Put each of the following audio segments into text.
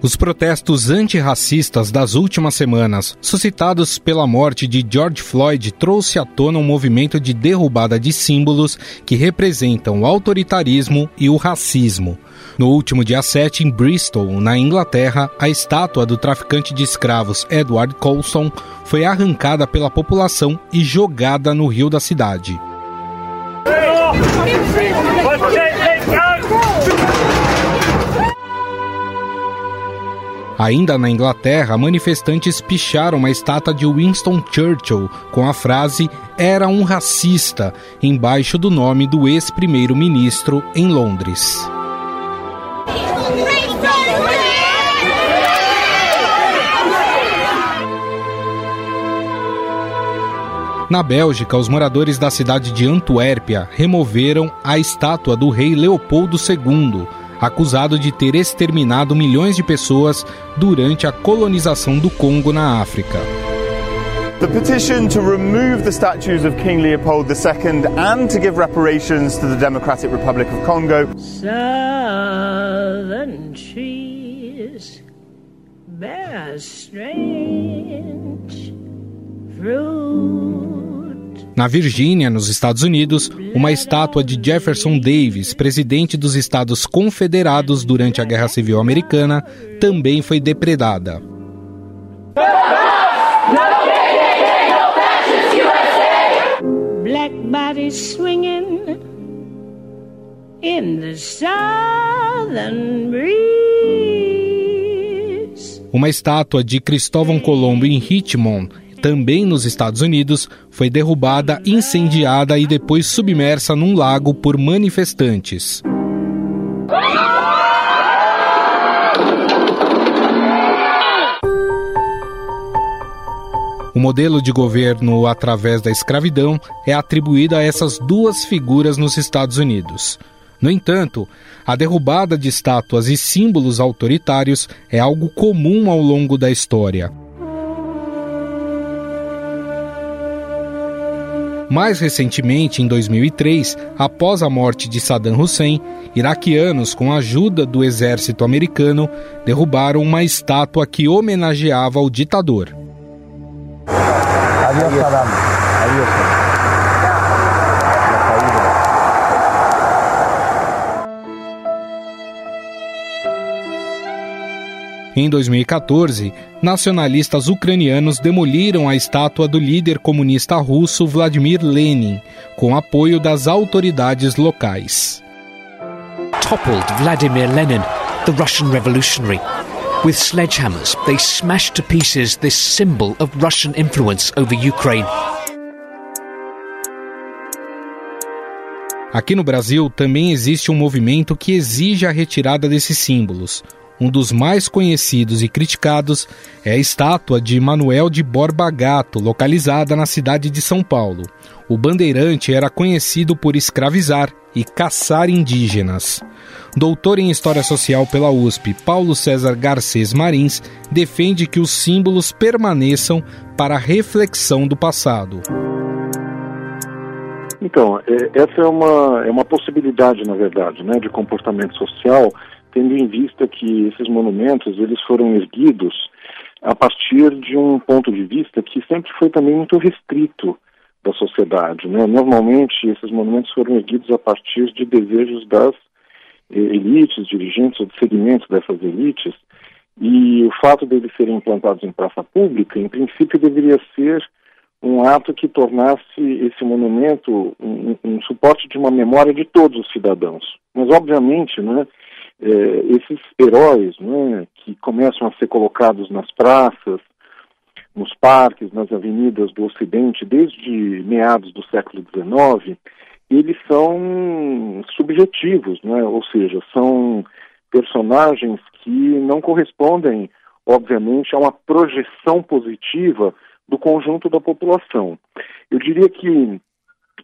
Os protestos antirracistas das últimas semanas, suscitados pela morte de George Floyd, trouxe à tona um movimento de derrubada de símbolos que representam o autoritarismo e o racismo. No último dia 7, em Bristol, na Inglaterra, a estátua do traficante de escravos Edward Colson foi arrancada pela população e jogada no rio da cidade. Ainda na Inglaterra, manifestantes picharam uma estátua de Winston Churchill com a frase Era um racista, embaixo do nome do ex-primeiro-ministro em Londres. Na Bélgica, os moradores da cidade de Antuérpia removeram a estátua do rei Leopoldo II, acusado de ter exterminado milhões de pessoas durante a colonização do Congo na África. The petition to remove the statues of King Leopold II and to give reparations to the Democratic Republic of Congo. Southern trees bear strange fruit. Na Virgínia, nos Estados Unidos, uma estátua de Jefferson Davis, presidente dos Estados Confederados durante a Guerra Civil Americana, também foi depredada. Black bodies swinging in the southern breeze. Uma estátua de Cristóvão Colombo em Richmond também nos Estados Unidos, foi derrubada, incendiada e depois submersa num lago por manifestantes. O modelo de governo através da escravidão é atribuído a essas duas figuras nos Estados Unidos. No entanto, a derrubada de estátuas e símbolos autoritários é algo comum ao longo da história. Mais recentemente, em 2003, após a morte de Saddam Hussein, iraquianos, com a ajuda do exército americano, derrubaram uma estátua que homenageava o ditador. Saddam. Adiós. Em 2014, nacionalistas ucranianos demoliram a estátua do líder comunista russo Vladimir Lenin, com apoio das autoridades locais. Toppled Vladimir Lenin, the Russian revolutionary. With sledgehammers, they smashed to pieces this symbol of Russian influence over Ukraine. Aqui no Brasil também existe um movimento que exige a retirada desses símbolos. Um dos mais conhecidos e criticados é a estátua de Manuel de Borba Gato, localizada na cidade de São Paulo. O bandeirante era conhecido por escravizar e caçar indígenas. Doutor em História Social pela USP, Paulo César Garcês Marins defende que os símbolos permaneçam para a reflexão do passado. Então, é, essa é uma, é uma possibilidade, na verdade, né, de comportamento social tendo em vista que esses monumentos eles foram erguidos a partir de um ponto de vista que sempre foi também muito restrito da sociedade. Né? Normalmente, esses monumentos foram erguidos a partir de desejos das eh, elites, dirigentes ou de segmentos dessas elites, e o fato deles serem implantados em praça pública, em princípio, deveria ser um ato que tornasse esse monumento um, um suporte de uma memória de todos os cidadãos. Mas, obviamente, né, é, esses heróis né, que começam a ser colocados nas praças, nos parques, nas avenidas do Ocidente, desde meados do século XIX, eles são subjetivos, né? ou seja, são personagens que não correspondem, obviamente, a uma projeção positiva do conjunto da população. Eu diria que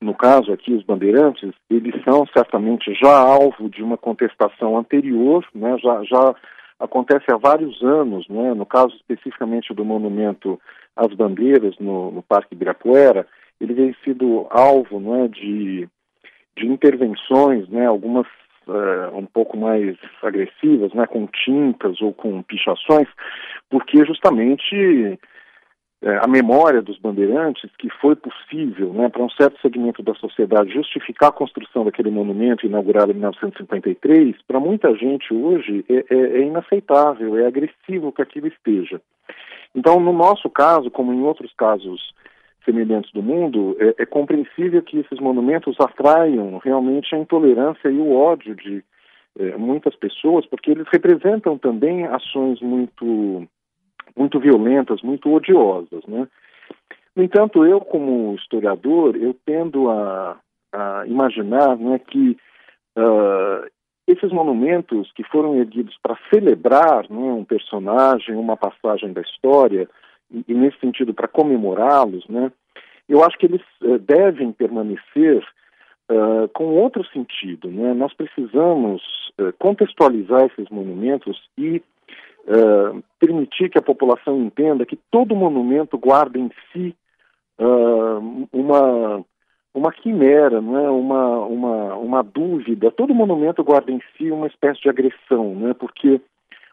no caso aqui, os bandeirantes, eles são certamente já alvo de uma contestação anterior, né, já, já acontece há vários anos, né, no caso especificamente do monumento às bandeiras no, no Parque Ibirapuera, ele vem sido alvo né, de, de intervenções, né, algumas uh, um pouco mais agressivas, né, com tintas ou com pichações, porque justamente a memória dos bandeirantes que foi possível, né, para um certo segmento da sociedade justificar a construção daquele monumento inaugurado em 1953, para muita gente hoje é, é, é, inaceitável, é agressivo que aquilo esteja. Então, no nosso caso, como em outros casos semelhantes do mundo, é, é compreensível que esses monumentos atraiam realmente a intolerância e o ódio de é, muitas pessoas, porque eles representam também ações muito muito violentas, muito odiosas, né? No entanto, eu como historiador, eu tendo a, a imaginar né, que uh, esses monumentos que foram erguidos para celebrar né, um personagem, uma passagem da história, e, e nesse sentido para comemorá-los, né, eu acho que eles uh, devem permanecer uh, com outro sentido. Né? Nós precisamos contextualizar esses monumentos e permitir que a população entenda que todo monumento guarda em si uma uma quimera, não é? uma, uma, uma dúvida. Todo monumento guarda em si uma espécie de agressão, né? porque,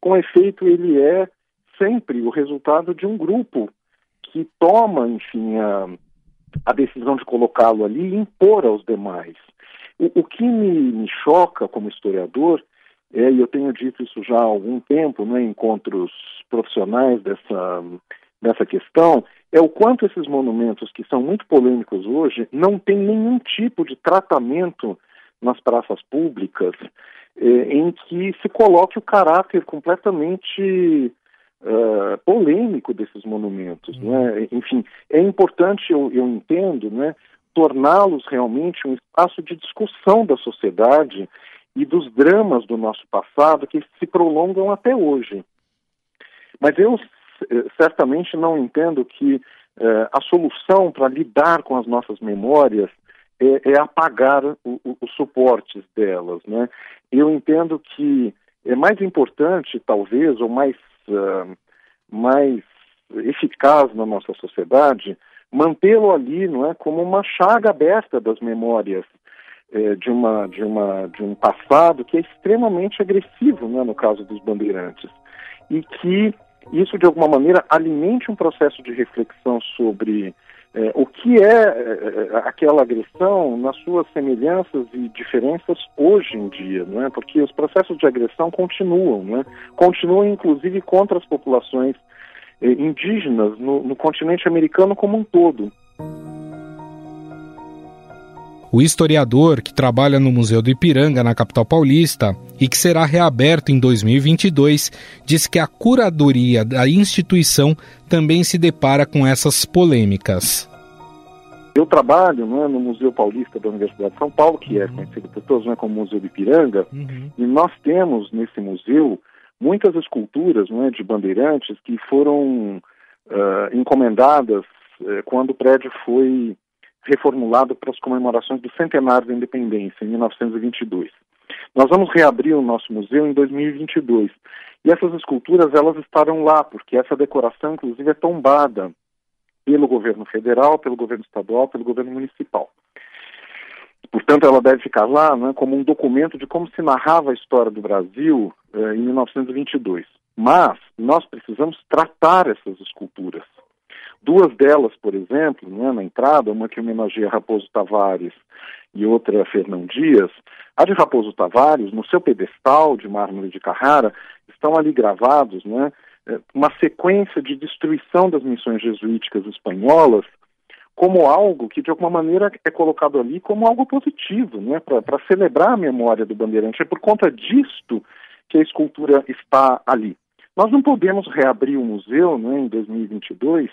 com efeito, ele é sempre o resultado de um grupo que toma, enfim, a, a decisão de colocá-lo ali e impor aos demais. O, o que me, me choca como historiador é, e eu tenho dito isso já há algum tempo, né, em encontros profissionais dessa, dessa questão, é o quanto esses monumentos, que são muito polêmicos hoje, não têm nenhum tipo de tratamento nas praças públicas é, em que se coloque o caráter completamente uh, polêmico desses monumentos. Uhum. Né? Enfim, é importante, eu, eu entendo, né, torná-los realmente um espaço de discussão da sociedade e dos dramas do nosso passado que se prolongam até hoje. Mas eu eh, certamente não entendo que eh, a solução para lidar com as nossas memórias é, é apagar o, o, os suportes delas. Né? Eu entendo que é mais importante, talvez, ou mais, uh, mais eficaz na nossa sociedade, mantê-lo ali não é, como uma chaga aberta das memórias é, de, uma, de, uma, de um passado que é extremamente agressivo, né, no caso dos bandeirantes, e que isso, de alguma maneira, alimente um processo de reflexão sobre é, o que é, é, é aquela agressão nas suas semelhanças e diferenças hoje em dia, não é? Porque os processos de agressão continuam, não é? Continuam, inclusive, contra as populações é, indígenas no, no continente americano como um todo. O historiador, que trabalha no Museu do Ipiranga, na capital paulista, e que será reaberto em 2022, diz que a curadoria da instituição também se depara com essas polêmicas. Eu trabalho né, no Museu Paulista da Universidade de São Paulo, que é conhecido por todos né, como Museu do Ipiranga, uhum. e nós temos nesse museu muitas esculturas né, de bandeirantes que foram uh, encomendadas uh, quando o prédio foi reformulado para as comemorações do centenário da independência, em 1922. Nós vamos reabrir o nosso museu em 2022. E essas esculturas, elas estarão lá, porque essa decoração, inclusive, é tombada pelo governo federal, pelo governo estadual, pelo governo municipal. Portanto, ela deve ficar lá né, como um documento de como se narrava a história do Brasil eh, em 1922. Mas nós precisamos tratar essas esculturas. Duas delas, por exemplo, né, na entrada, uma que homenageia Raposo Tavares e outra Fernão Dias, a de Raposo Tavares, no seu pedestal de mármore de Carrara, estão ali gravados né, é, uma sequência de destruição das missões jesuíticas espanholas como algo que, de alguma maneira, é colocado ali como algo positivo, né, para celebrar a memória do Bandeirante. É por conta disto que a escultura está ali. Nós não podemos reabrir o museu né, em 2022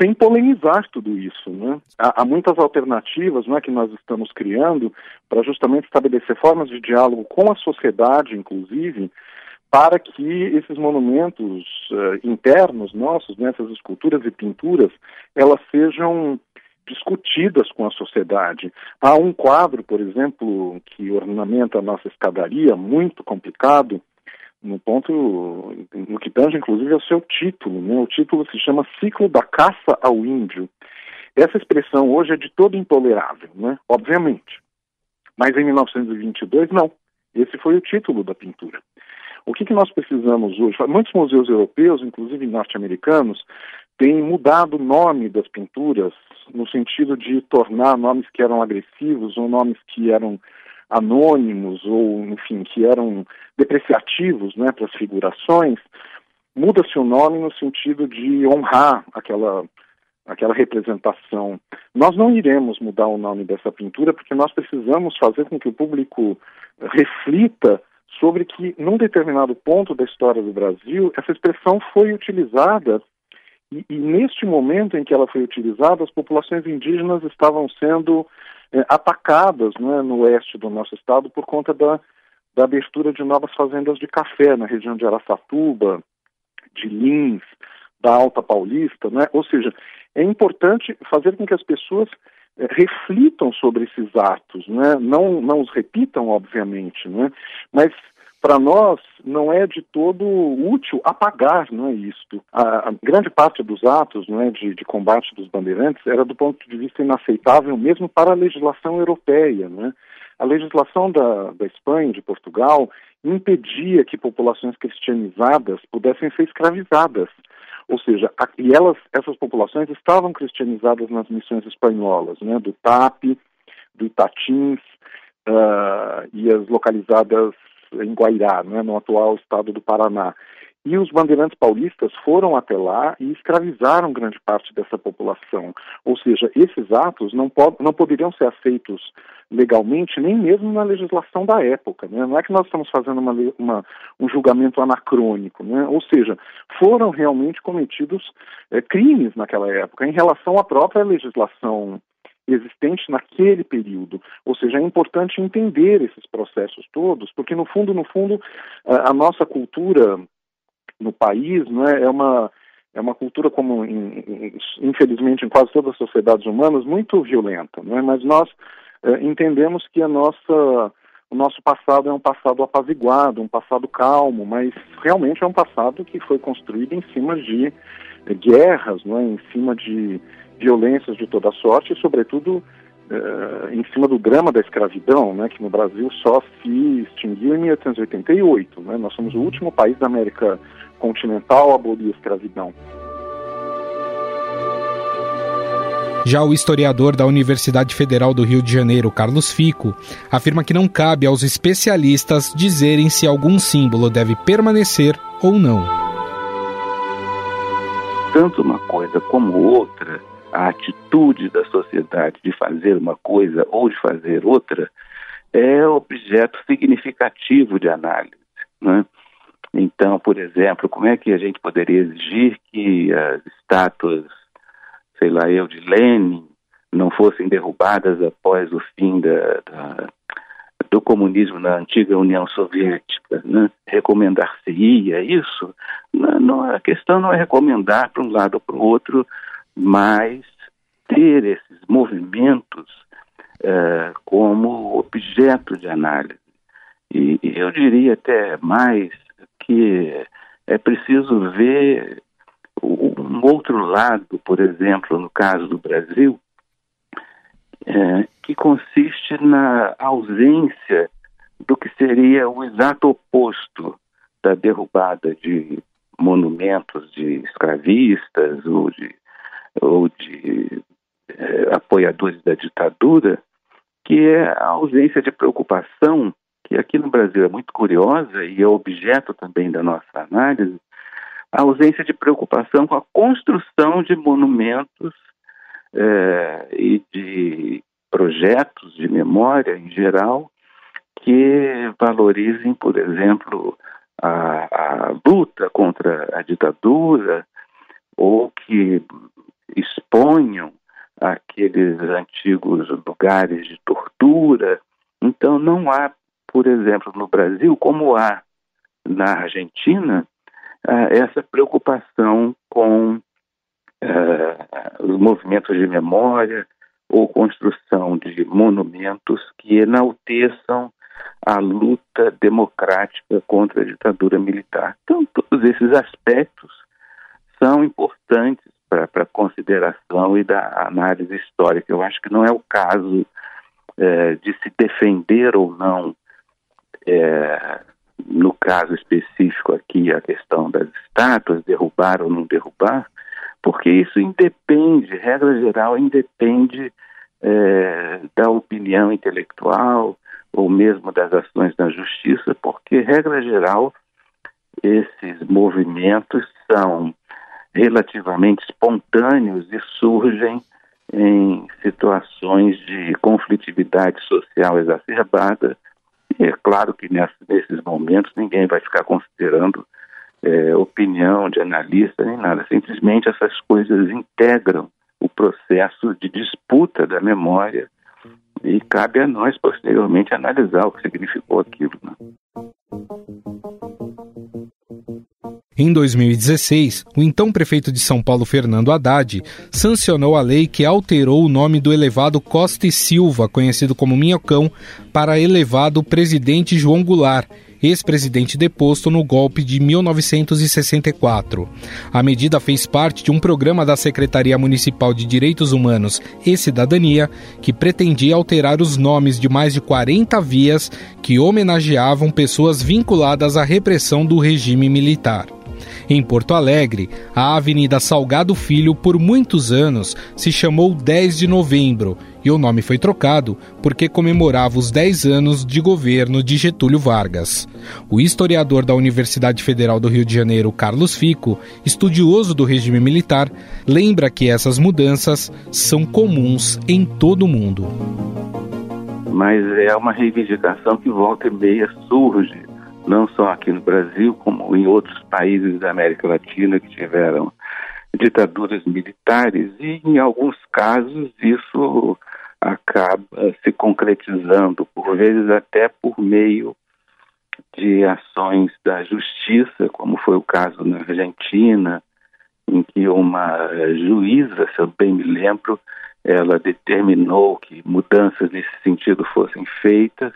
sem polemizar tudo isso. Né? Há, há, muitas alternativas né, que nós estamos criando para justamente estabelecer formas de diálogo com a sociedade, inclusive, para que esses monumentos uh, internos nossos, né, essas esculturas e pinturas, elas sejam discutidas com a sociedade. Há um quadro, por exemplo, que ornamenta a nossa escadaria, muito complicado, no ponto, no que tange inclusive ao seu título, né? O título se chama Ciclo da Caça ao Índio. Essa expressão hoje é de todo intolerável, né? Obviamente. Mas em 1922, não. Esse foi o título da pintura. O que, que nós precisamos hoje? Muitos museus europeus, inclusive norte-americanos, têm mudado o nome das pinturas no sentido de tornar nomes que eram agressivos ou nomes que eram anônimos ou, enfim, que eram depreciativos né, para as figurações, muda-se o nome no sentido de honrar aquela, aquela representação. Nós não iremos mudar o nome dessa pintura porque nós precisamos fazer com que o público reflita sobre que, num determinado ponto da história do Brasil, essa expressão foi utilizada e, e, neste momento em que ela foi utilizada, as populações indígenas estavam sendo é, atacadas né, no oeste do nosso estado por conta da, da abertura de novas fazendas de café na região de Araçatuba, de Lins, da Alta Paulista, né? Ou seja, é importante fazer com que as pessoas é, reflitam sobre esses atos, né? Não, não os repitam, obviamente, né? Mas para nós não é de todo útil apagar não é isto. A, a grande parte dos atos não é, de, de, combate dos bandeirantes era do ponto de vista inaceitável mesmo para a legislação europeia. Né? A legislação da, da Espanha, de Portugal, impedia que populações cristianizadas pudessem ser escravizadas. Ou seja, a, e elas, essas populações estavam cristianizadas nas missões espanholas, né, do TAP, do Itatins, uh, e as localizadas em Guairá, né, no atual estado do Paraná. E os bandeirantes paulistas foram até lá e escravizaram grande parte dessa população. Ou seja, esses atos não, pod não poderiam ser aceitos legalmente, nem mesmo na legislação da época. Né? Não é que nós estamos fazendo uma, uma, um julgamento anacrônico. Né? Ou seja, foram realmente cometidos é, crimes naquela época em relação à própria legislação existente naquele período. Ou seja, é importante entender esses processos todos, porque no fundo, no fundo, a nossa cultura no país não é, é uma é uma cultura como infelizmente em quase todas as sociedades humanas muito violenta, não é? Mas nós é, entendemos que a nossa o nosso passado é um passado apaziguado, um passado calmo, mas realmente é um passado que foi construído em cima de guerras, não é? Em cima de violências de toda sorte e, sobretudo, uh, em cima do drama da escravidão, né, que no Brasil só se extinguiu em 1888. Né? Nós somos o último país da América continental a abolir a escravidão. Já o historiador da Universidade Federal do Rio de Janeiro, Carlos Fico, afirma que não cabe aos especialistas dizerem se algum símbolo deve permanecer ou não. Tanto uma coisa como outra a atitude da sociedade de fazer uma coisa ou de fazer outra é objeto significativo de análise. Né? Então, por exemplo, como é que a gente poderia exigir que as estátuas, sei lá eu, de Lenin não fossem derrubadas após o fim da, da, do comunismo na antiga União Soviética? Né? Recomendar-se-ia isso? Não, não, a questão não é recomendar para um lado ou para o outro mas ter esses movimentos uh, como objeto de análise. E, e eu diria até mais que é preciso ver um outro lado, por exemplo, no caso do Brasil, é, que consiste na ausência do que seria o exato oposto da derrubada de monumentos de escravistas ou de ou de é, apoiadores da ditadura, que é a ausência de preocupação, que aqui no Brasil é muito curiosa e é objeto também da nossa análise, a ausência de preocupação com a construção de monumentos é, e de projetos de memória em geral que valorizem, por exemplo, a, a luta contra a ditadura ou que exponham aqueles antigos lugares de tortura. Então, não há, por exemplo, no Brasil, como há na Argentina, ah, essa preocupação com uh, os movimentos de memória ou construção de monumentos que enalteçam a luta democrática contra a ditadura militar. Então, todos esses aspectos são importantes para consideração e da análise histórica. Eu acho que não é o caso é, de se defender ou não é, no caso específico aqui, a questão das estátuas, derrubar ou não derrubar, porque isso independe, regra geral, independe é, da opinião intelectual ou mesmo das ações da justiça, porque, regra geral, esses movimentos são relativamente espontâneos e surgem em situações de conflitividade social exacerbada. E é claro que nesses momentos ninguém vai ficar considerando é, opinião de analista nem nada. Simplesmente essas coisas integram o processo de disputa da memória e cabe a nós posteriormente analisar o que significou aquilo. Né? Em 2016, o então prefeito de São Paulo, Fernando Haddad, sancionou a lei que alterou o nome do elevado Costa e Silva, conhecido como Minhocão, para elevado Presidente João Goulart, ex-presidente deposto no golpe de 1964. A medida fez parte de um programa da Secretaria Municipal de Direitos Humanos e Cidadania que pretendia alterar os nomes de mais de 40 vias que homenageavam pessoas vinculadas à repressão do regime militar. Em Porto Alegre, a Avenida Salgado Filho por muitos anos se chamou 10 de Novembro e o nome foi trocado porque comemorava os 10 anos de governo de Getúlio Vargas. O historiador da Universidade Federal do Rio de Janeiro, Carlos Fico, estudioso do regime militar, lembra que essas mudanças são comuns em todo o mundo. Mas é uma reivindicação que volta e meia surge não só aqui no Brasil, como em outros países da América Latina que tiveram ditaduras militares, e em alguns casos isso acaba se concretizando, por vezes até por meio de ações da justiça, como foi o caso na Argentina, em que uma juíza, se eu bem me lembro, ela determinou que mudanças nesse sentido fossem feitas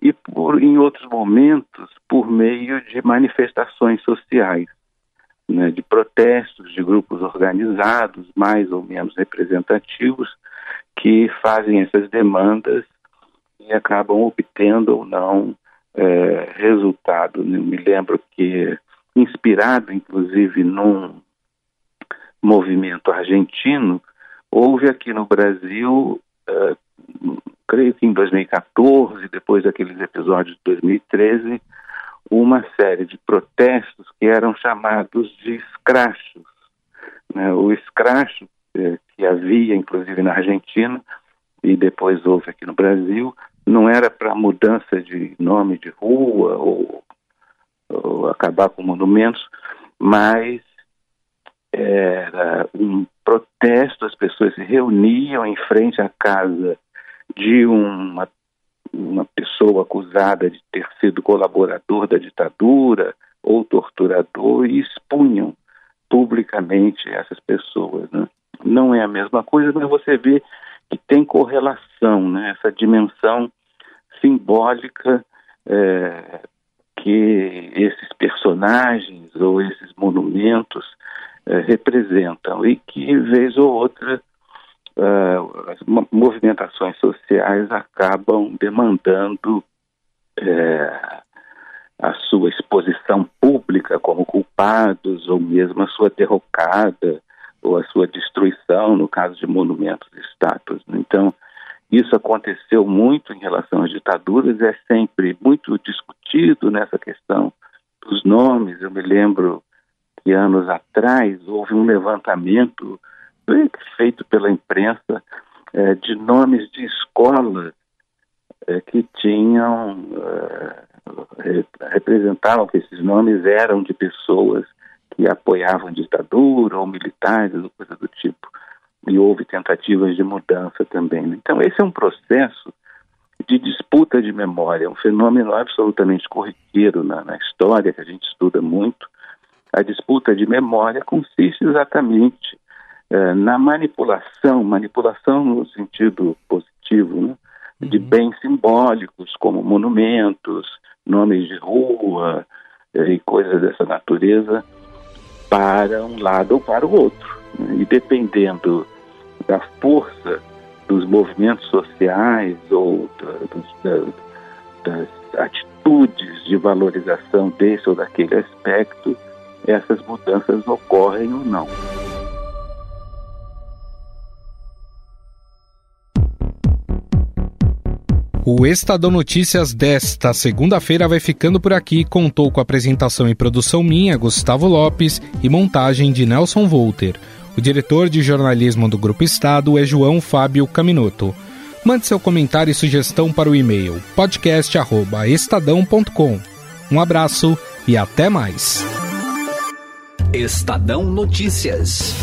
e por, em outros momentos por meio de manifestações sociais, né, de protestos de grupos organizados, mais ou menos representativos, que fazem essas demandas e acabam obtendo ou não é, resultado. Eu me lembro que, inspirado inclusive num movimento argentino, houve aqui no Brasil é, creio que em 2014, depois daqueles episódios de 2013, uma série de protestos que eram chamados de escrachos. Né? O escracho eh, que havia, inclusive, na Argentina, e depois houve aqui no Brasil, não era para mudança de nome de rua ou, ou acabar com monumentos, mas era um protesto, as pessoas se reuniam em frente à casa de uma, uma pessoa acusada de ter sido colaborador da ditadura ou torturador e expunham publicamente essas pessoas. Né? Não é a mesma coisa, mas você vê que tem correlação, né? essa dimensão simbólica é, que esses personagens ou esses monumentos é, representam e que, vez ou outra, uh, as movimentações sociais acabam demandando é, a sua exposição pública como culpados, ou mesmo a sua derrocada, ou a sua destruição, no caso de monumentos e estátuas. Então, isso aconteceu muito em relação às ditaduras, é sempre muito discutido nessa questão dos nomes. Eu me lembro anos atrás houve um levantamento feito pela imprensa é, de nomes de escolas é, que tinham é, representavam que esses nomes eram de pessoas que apoiavam ditadura ou militares ou coisa do tipo e houve tentativas de mudança também. Então esse é um processo de disputa de memória, um fenômeno absolutamente corriqueiro na, na história que a gente estuda muito. A disputa de memória consiste exatamente é, na manipulação, manipulação no sentido positivo, né? de uhum. bens simbólicos como monumentos, nomes de rua é, e coisas dessa natureza para um lado ou para o outro. Né? E dependendo da força dos movimentos sociais ou da, das atitudes de valorização desse ou daquele aspecto, essas mudanças ocorrem ou não. O Estadão Notícias desta segunda-feira vai ficando por aqui. Contou com apresentação e produção minha, Gustavo Lopes, e montagem de Nelson Volter. O diretor de jornalismo do Grupo Estado é João Fábio Caminoto. Mande seu comentário e sugestão para o e-mail podcast@estadão.com. Um abraço e até mais. Estadão Notícias.